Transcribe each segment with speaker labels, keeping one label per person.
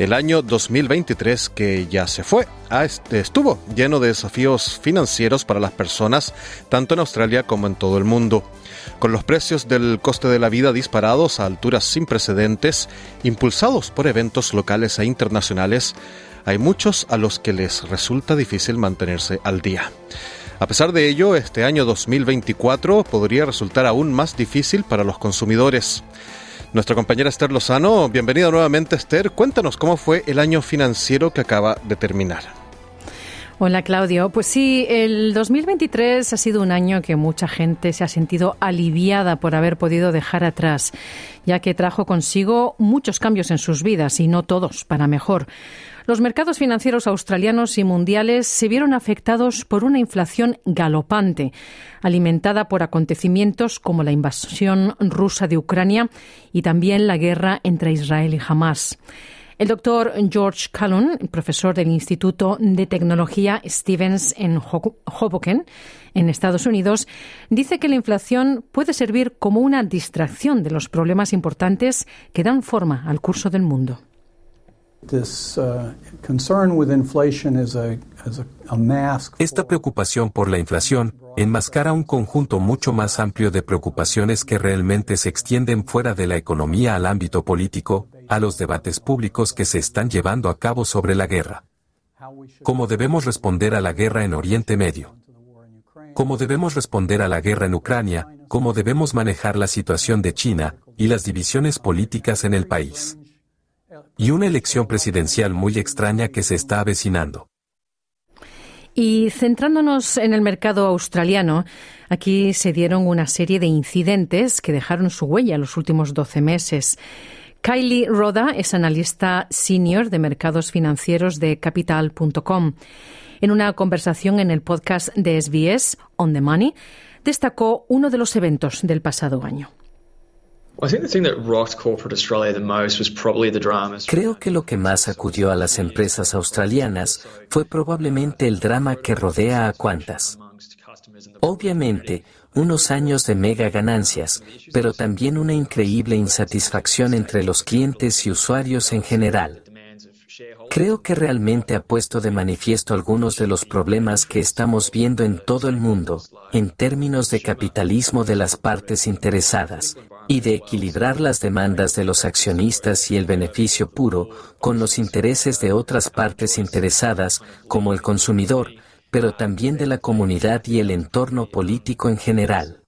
Speaker 1: El año 2023 que ya se fue estuvo lleno de desafíos financieros para las personas, tanto en Australia como en todo el mundo. Con los precios del coste de la vida disparados a alturas sin precedentes, impulsados por eventos locales e internacionales, hay muchos a los que les resulta difícil mantenerse al día. A pesar de ello, este año 2024 podría resultar aún más difícil para los consumidores. Nuestra compañera Esther Lozano, bienvenida nuevamente Esther, cuéntanos cómo fue el año financiero que acaba de terminar.
Speaker 2: Hola Claudio, pues sí, el 2023 ha sido un año que mucha gente se ha sentido aliviada por haber podido dejar atrás, ya que trajo consigo muchos cambios en sus vidas y no todos para mejor. Los mercados financieros australianos y mundiales se vieron afectados por una inflación galopante, alimentada por acontecimientos como la invasión rusa de Ucrania y también la guerra entre Israel y Hamas. El doctor George Callum, profesor del Instituto de Tecnología Stevens en Hoboken, en Estados Unidos, dice que la inflación puede servir como una distracción de los problemas importantes que dan forma al curso del mundo.
Speaker 3: Esta preocupación por la inflación enmascara un conjunto mucho más amplio de preocupaciones que realmente se extienden fuera de la economía al ámbito político, a los debates públicos que se están llevando a cabo sobre la guerra. ¿Cómo debemos responder a la guerra en Oriente Medio? ¿Cómo debemos responder a la guerra en Ucrania? ¿Cómo debemos manejar la situación de China y las divisiones políticas en el país? Y una elección presidencial muy extraña que se está avecinando.
Speaker 2: Y centrándonos en el mercado australiano, aquí se dieron una serie de incidentes que dejaron su huella los últimos 12 meses. Kylie Roda es analista senior de mercados financieros de capital.com. En una conversación en el podcast de SBS, On the Money, destacó uno de los eventos del pasado año.
Speaker 4: Creo que lo que más acudió a las empresas australianas fue probablemente el drama que rodea a Qantas. Obviamente, unos años de mega ganancias, pero también una increíble insatisfacción entre los clientes y usuarios en general. Creo que realmente ha puesto de manifiesto algunos de los problemas que estamos viendo en todo el mundo, en términos de capitalismo de las partes interesadas, y de equilibrar las demandas de los accionistas y el beneficio puro con los intereses de otras partes interesadas, como el consumidor, pero también de la comunidad y el entorno político en general.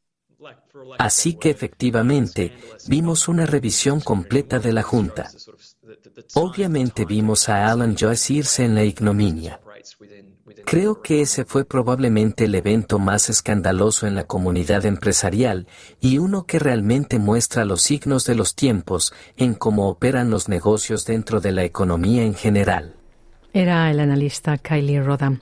Speaker 4: Así que efectivamente, vimos una revisión completa de la Junta. Obviamente vimos a Alan Joyce irse en la ignominia. Creo que ese fue probablemente el evento más escandaloso en la comunidad empresarial y uno que realmente muestra los signos de los tiempos en cómo operan los negocios dentro de la economía en general.
Speaker 2: Era el analista Kylie Roda.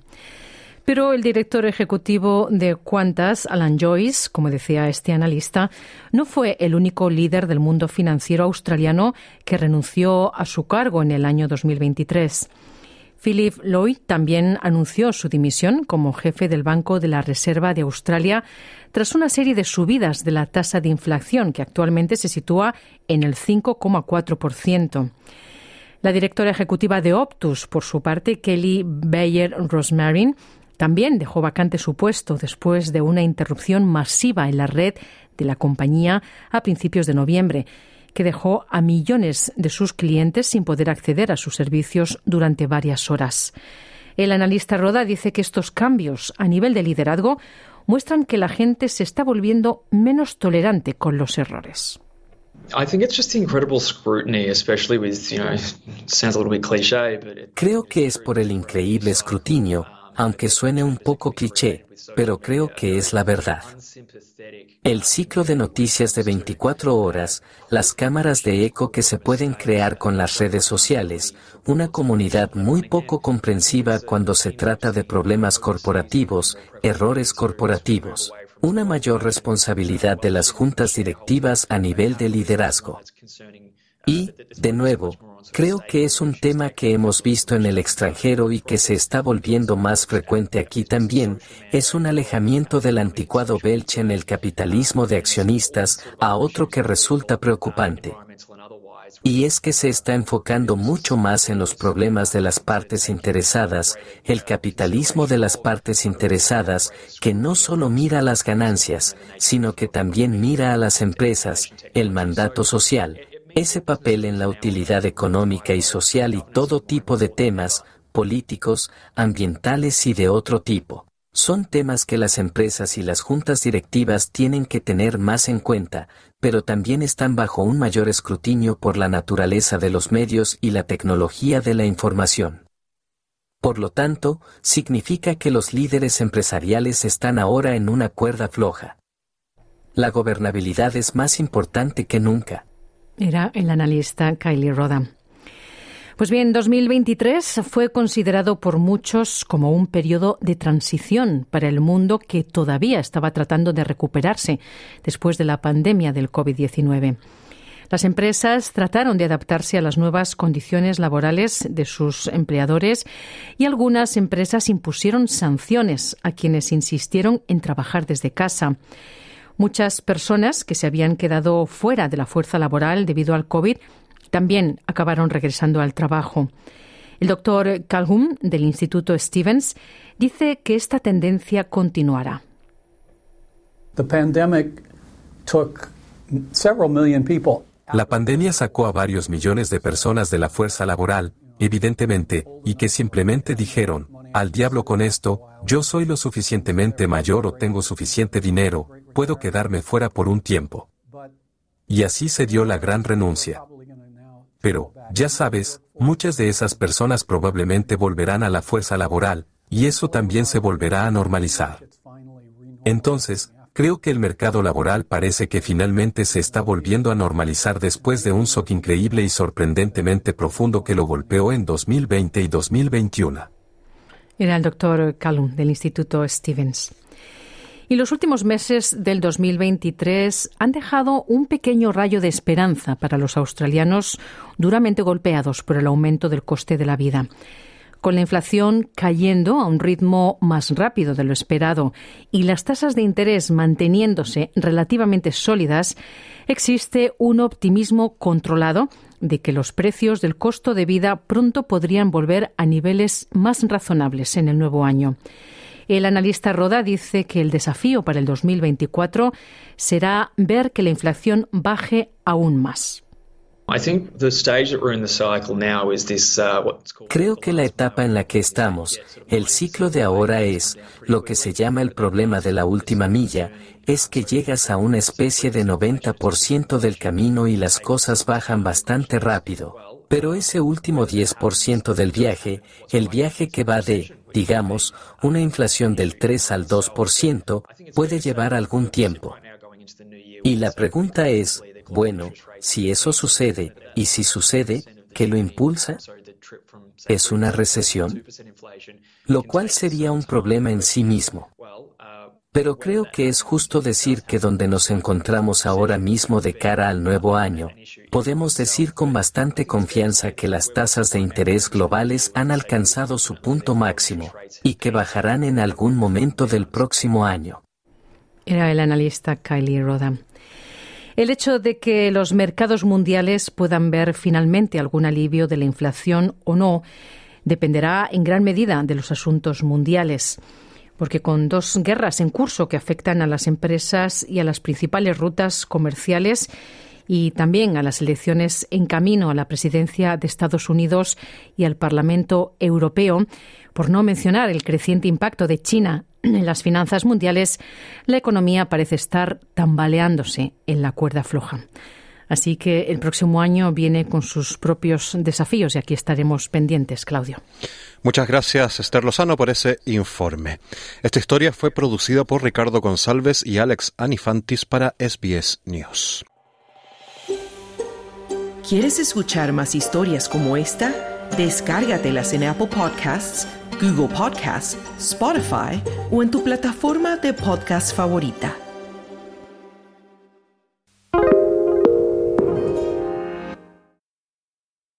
Speaker 2: Pero el director ejecutivo de Qantas, Alan Joyce, como decía este analista, no fue el único líder del mundo financiero australiano que renunció a su cargo en el año 2023. Philip Lloyd también anunció su dimisión como jefe del Banco de la Reserva de Australia tras una serie de subidas de la tasa de inflación que actualmente se sitúa en el 5,4%. La directora ejecutiva de Optus, por su parte, Kelly Bayer Rosmarin, también dejó vacante su puesto después de una interrupción masiva en la red de la compañía a principios de noviembre que dejó a millones de sus clientes sin poder acceder a sus servicios durante varias horas. El analista Roda dice que estos cambios a nivel de liderazgo muestran que la gente se está volviendo menos tolerante con los errores.
Speaker 4: Creo que es por el increíble escrutinio aunque suene un poco cliché, pero creo que es la verdad. El ciclo de noticias de 24 horas, las cámaras de eco que se pueden crear con las redes sociales, una comunidad muy poco comprensiva cuando se trata de problemas corporativos, errores corporativos, una mayor responsabilidad de las juntas directivas a nivel de liderazgo. Y, de nuevo, creo que es un tema que hemos visto en el extranjero y que se está volviendo más frecuente aquí también, es un alejamiento del anticuado Belche en el capitalismo de accionistas a otro que resulta preocupante. Y es que se está enfocando mucho más en los problemas de las partes interesadas, el capitalismo de las partes interesadas, que no solo mira las ganancias, sino que también mira a las empresas, el mandato social, ese papel en la utilidad económica y social y todo tipo de temas, políticos, ambientales y de otro tipo. Son temas que las empresas y las juntas directivas tienen que tener más en cuenta, pero también están bajo un mayor escrutinio por la naturaleza de los medios y la tecnología de la información. Por lo tanto, significa que los líderes empresariales están ahora en una cuerda floja. La gobernabilidad es más importante que nunca.
Speaker 2: Era el analista Kylie Roda. Pues bien, 2023 fue considerado por muchos como un periodo de transición para el mundo que todavía estaba tratando de recuperarse después de la pandemia del COVID-19. Las empresas trataron de adaptarse a las nuevas condiciones laborales de sus empleadores y algunas empresas impusieron sanciones a quienes insistieron en trabajar desde casa. Muchas personas que se habían quedado fuera de la fuerza laboral debido al COVID también acabaron regresando al trabajo. El doctor Calhoun del Instituto Stevens dice que esta tendencia continuará.
Speaker 3: La pandemia sacó a varios millones de personas de la fuerza laboral, evidentemente, y que simplemente dijeron, al diablo con esto, yo soy lo suficientemente mayor o tengo suficiente dinero, puedo quedarme fuera por un tiempo. Y así se dio la gran renuncia. Pero, ya sabes, muchas de esas personas probablemente volverán a la fuerza laboral, y eso también se volverá a normalizar. Entonces, creo que el mercado laboral parece que finalmente se está volviendo a normalizar después de un shock increíble y sorprendentemente profundo que lo golpeó en 2020 y 2021.
Speaker 2: Era el doctor Callum del Instituto Stevens. Y los últimos meses del 2023 han dejado un pequeño rayo de esperanza para los australianos duramente golpeados por el aumento del coste de la vida. Con la inflación cayendo a un ritmo más rápido de lo esperado y las tasas de interés manteniéndose relativamente sólidas, existe un optimismo controlado de que los precios del costo de vida pronto podrían volver a niveles más razonables en el nuevo año. El analista Roda dice que el desafío para el 2024 será ver que la inflación baje aún más.
Speaker 4: Creo que la etapa en la que estamos, el ciclo de ahora es, lo que se llama el problema de la última milla, es que llegas a una especie de 90% del camino y las cosas bajan bastante rápido. Pero ese último 10% del viaje, el viaje que va de, digamos, una inflación del 3 al 2%, puede llevar algún tiempo. Y la pregunta es, bueno, si eso sucede, y si sucede, ¿qué lo impulsa? ¿Es una recesión? Lo cual sería un problema en sí mismo. Pero creo que es justo decir que donde nos encontramos ahora mismo de cara al nuevo año, podemos decir con bastante confianza que las tasas de interés globales han alcanzado su punto máximo y que bajarán en algún momento del próximo año.
Speaker 2: Era el analista Kylie Roda. El hecho de que los mercados mundiales puedan ver finalmente algún alivio de la inflación o no dependerá en gran medida de los asuntos mundiales porque con dos guerras en curso que afectan a las empresas y a las principales rutas comerciales y también a las elecciones en camino a la presidencia de Estados Unidos y al Parlamento Europeo, por no mencionar el creciente impacto de China en las finanzas mundiales, la economía parece estar tambaleándose en la cuerda floja. Así que el próximo año viene con sus propios desafíos y aquí estaremos pendientes, Claudio.
Speaker 1: Muchas gracias, Esther Lozano, por ese informe. Esta historia fue producida por Ricardo González y Alex Anifantis para SBS News.
Speaker 5: ¿Quieres escuchar más historias como esta? Descárgatelas en Apple Podcasts, Google Podcasts, Spotify o en tu plataforma de podcast favorita.